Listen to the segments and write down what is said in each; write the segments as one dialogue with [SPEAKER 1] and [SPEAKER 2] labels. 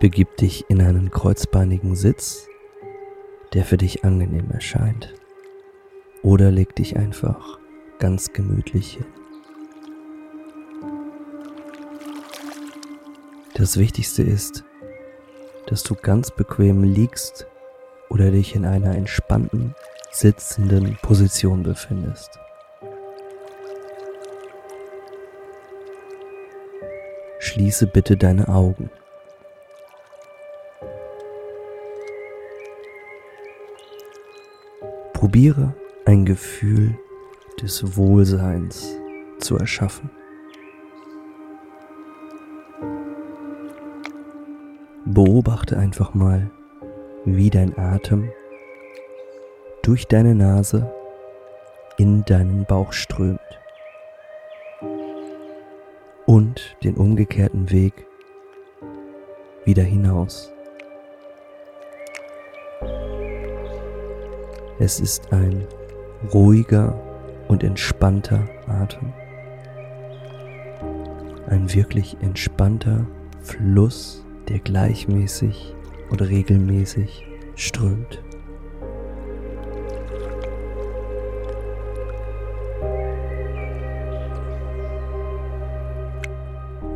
[SPEAKER 1] Begib dich in einen kreuzbeinigen Sitz, der für dich angenehm erscheint. Oder leg dich einfach ganz gemütlich hin. Das Wichtigste ist, dass du ganz bequem liegst oder dich in einer entspannten, sitzenden Position befindest. Schließe bitte deine Augen. Probiere ein Gefühl des Wohlseins zu erschaffen. Beobachte einfach mal, wie dein Atem durch deine Nase in deinen Bauch strömt und den umgekehrten Weg wieder hinaus. Es ist ein ruhiger und entspannter Atem. Ein wirklich entspannter Fluss, der gleichmäßig und regelmäßig strömt.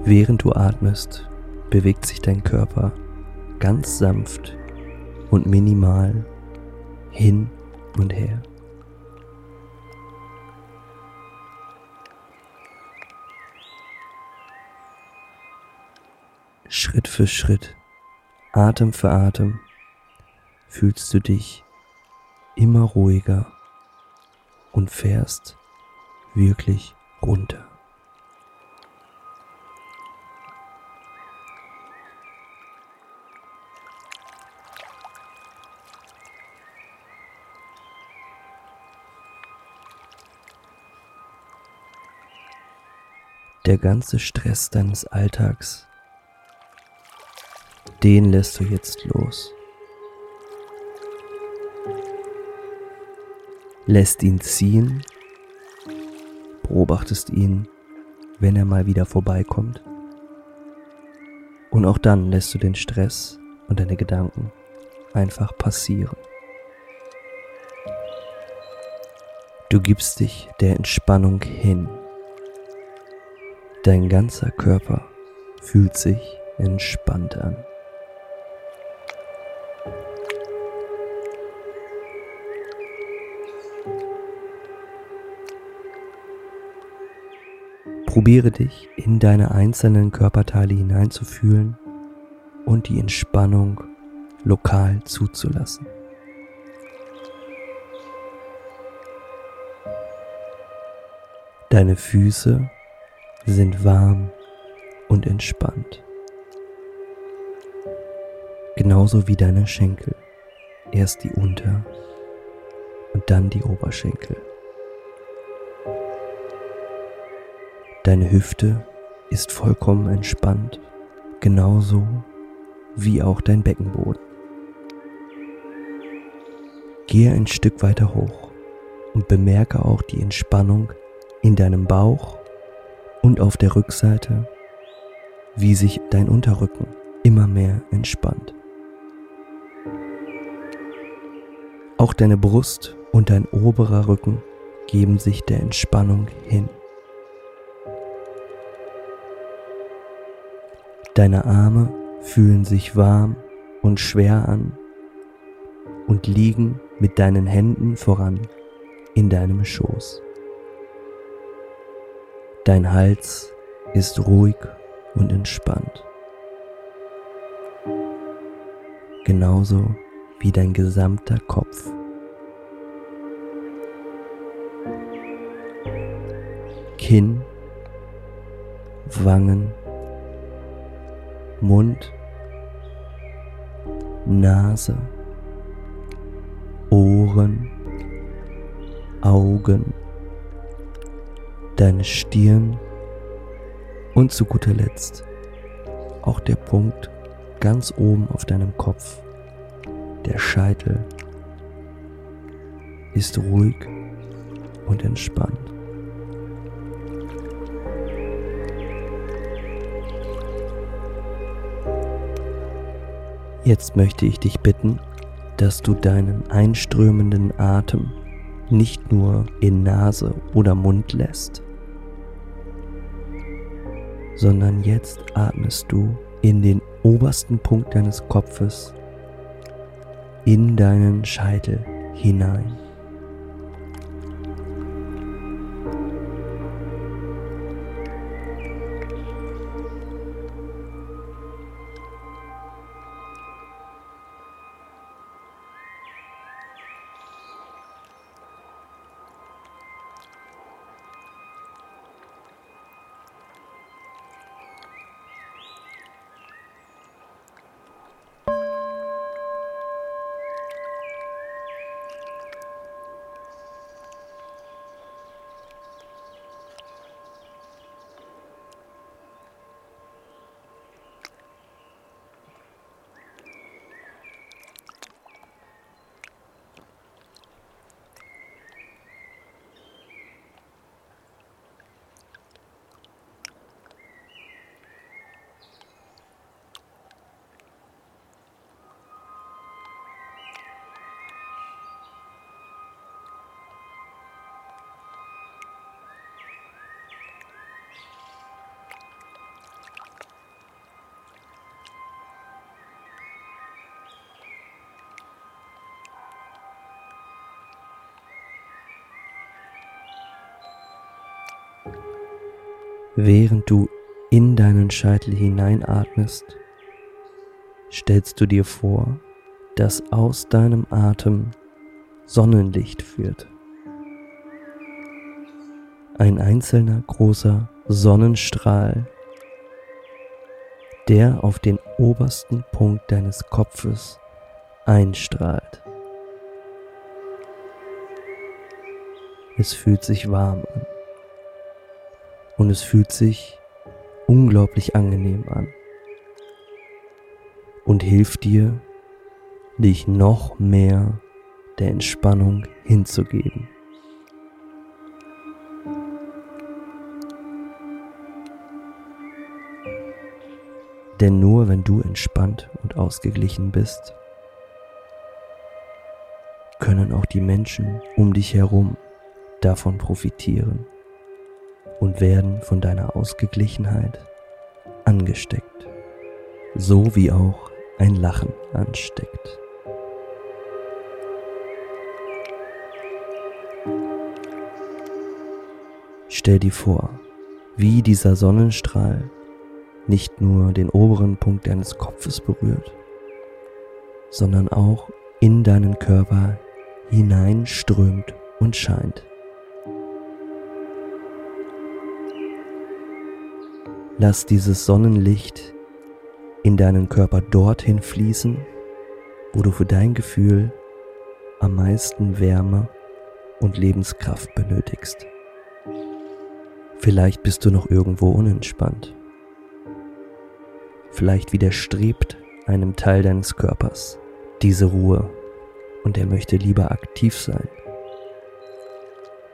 [SPEAKER 1] Während du atmest, bewegt sich dein Körper ganz sanft und minimal hin und her. Schritt für Schritt, Atem für Atem fühlst du dich immer ruhiger und fährst wirklich runter. Der ganze Stress deines Alltags, den lässt du jetzt los. Lässt ihn ziehen, beobachtest ihn, wenn er mal wieder vorbeikommt. Und auch dann lässt du den Stress und deine Gedanken einfach passieren. Du gibst dich der Entspannung hin. Dein ganzer Körper fühlt sich entspannt an. Probiere dich in deine einzelnen Körperteile hineinzufühlen und die Entspannung lokal zuzulassen. Deine Füße sind warm und entspannt. Genauso wie deine Schenkel. Erst die Unter- und dann die Oberschenkel. Deine Hüfte ist vollkommen entspannt, genauso wie auch dein Beckenboden. Gehe ein Stück weiter hoch und bemerke auch die Entspannung in deinem Bauch und auf der Rückseite, wie sich dein Unterrücken immer mehr entspannt. Auch deine Brust und dein oberer Rücken geben sich der Entspannung hin. Deine Arme fühlen sich warm und schwer an und liegen mit deinen Händen voran in deinem Schoß. Dein Hals ist ruhig und entspannt. Genauso wie dein gesamter Kopf. Kinn, Wangen, Mund, Nase, Ohren, Augen, deine Stirn und zu guter Letzt auch der Punkt ganz oben auf deinem Kopf, der Scheitel, ist ruhig und entspannt. Jetzt möchte ich dich bitten, dass du deinen einströmenden Atem nicht nur in Nase oder Mund lässt, sondern jetzt atmest du in den obersten Punkt deines Kopfes in deinen Scheitel hinein. Während du in deinen Scheitel hineinatmest, stellst du dir vor, dass aus deinem Atem Sonnenlicht führt. Ein einzelner großer Sonnenstrahl, der auf den obersten Punkt deines Kopfes einstrahlt. Es fühlt sich warm an und es fühlt sich unglaublich angenehm an und hilft dir, dich noch mehr der Entspannung hinzugeben. Denn nur wenn du entspannt und ausgeglichen bist, können auch die Menschen um dich herum davon profitieren und werden von deiner Ausgeglichenheit angesteckt, so wie auch ein Lachen ansteckt. Stell dir vor, wie dieser Sonnenstrahl nicht nur den oberen Punkt deines Kopfes berührt, sondern auch in deinen Körper hineinströmt und scheint. Lass dieses Sonnenlicht in deinen Körper dorthin fließen, wo du für dein Gefühl am meisten Wärme und Lebenskraft benötigst. Vielleicht bist du noch irgendwo unentspannt. Vielleicht widerstrebt einem Teil deines Körpers diese Ruhe und er möchte lieber aktiv sein.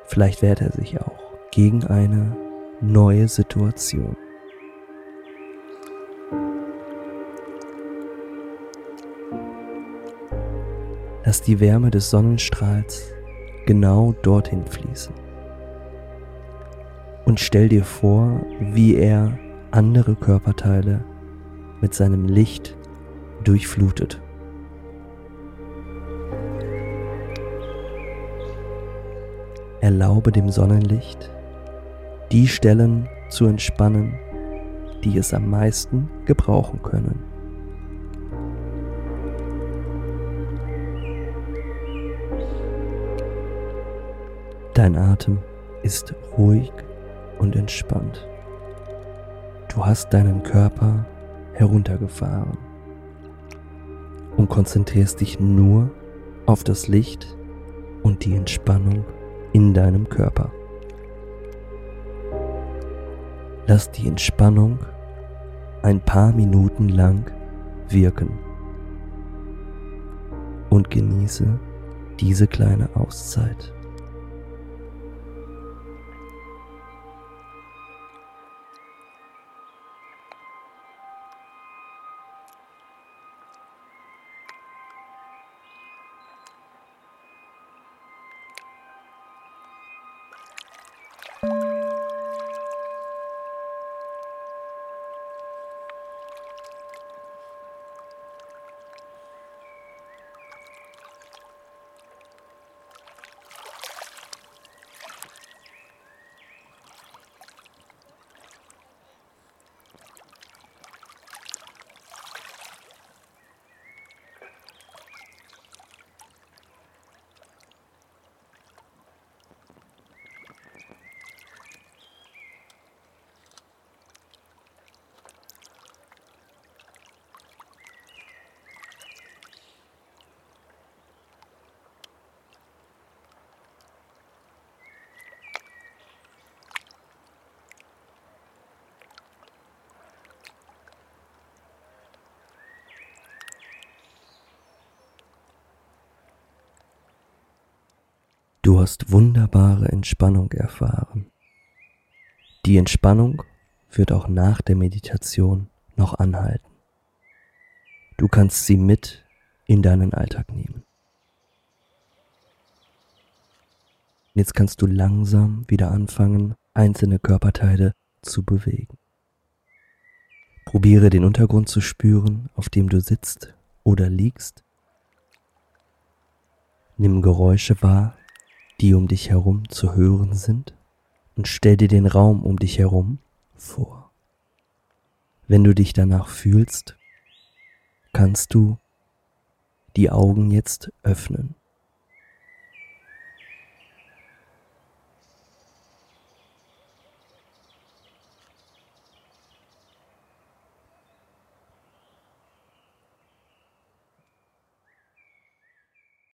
[SPEAKER 1] Vielleicht wehrt er sich auch gegen eine neue Situation. Lass die Wärme des Sonnenstrahls genau dorthin fließen. Und stell dir vor, wie er andere Körperteile mit seinem Licht durchflutet. Erlaube dem Sonnenlicht, die Stellen zu entspannen, die es am meisten gebrauchen können. Dein Atem ist ruhig und entspannt. Du hast deinen Körper heruntergefahren und konzentrierst dich nur auf das Licht und die Entspannung in deinem Körper. Lass die Entspannung ein paar Minuten lang wirken und genieße diese kleine Auszeit. Du hast wunderbare Entspannung erfahren. Die Entspannung wird auch nach der Meditation noch anhalten. Du kannst sie mit in deinen Alltag nehmen. Jetzt kannst du langsam wieder anfangen, einzelne Körperteile zu bewegen. Probiere den Untergrund zu spüren, auf dem du sitzt oder liegst. Nimm Geräusche wahr, die um dich herum zu hören sind und stell dir den Raum um dich herum vor. Wenn du dich danach fühlst, kannst du die Augen jetzt öffnen.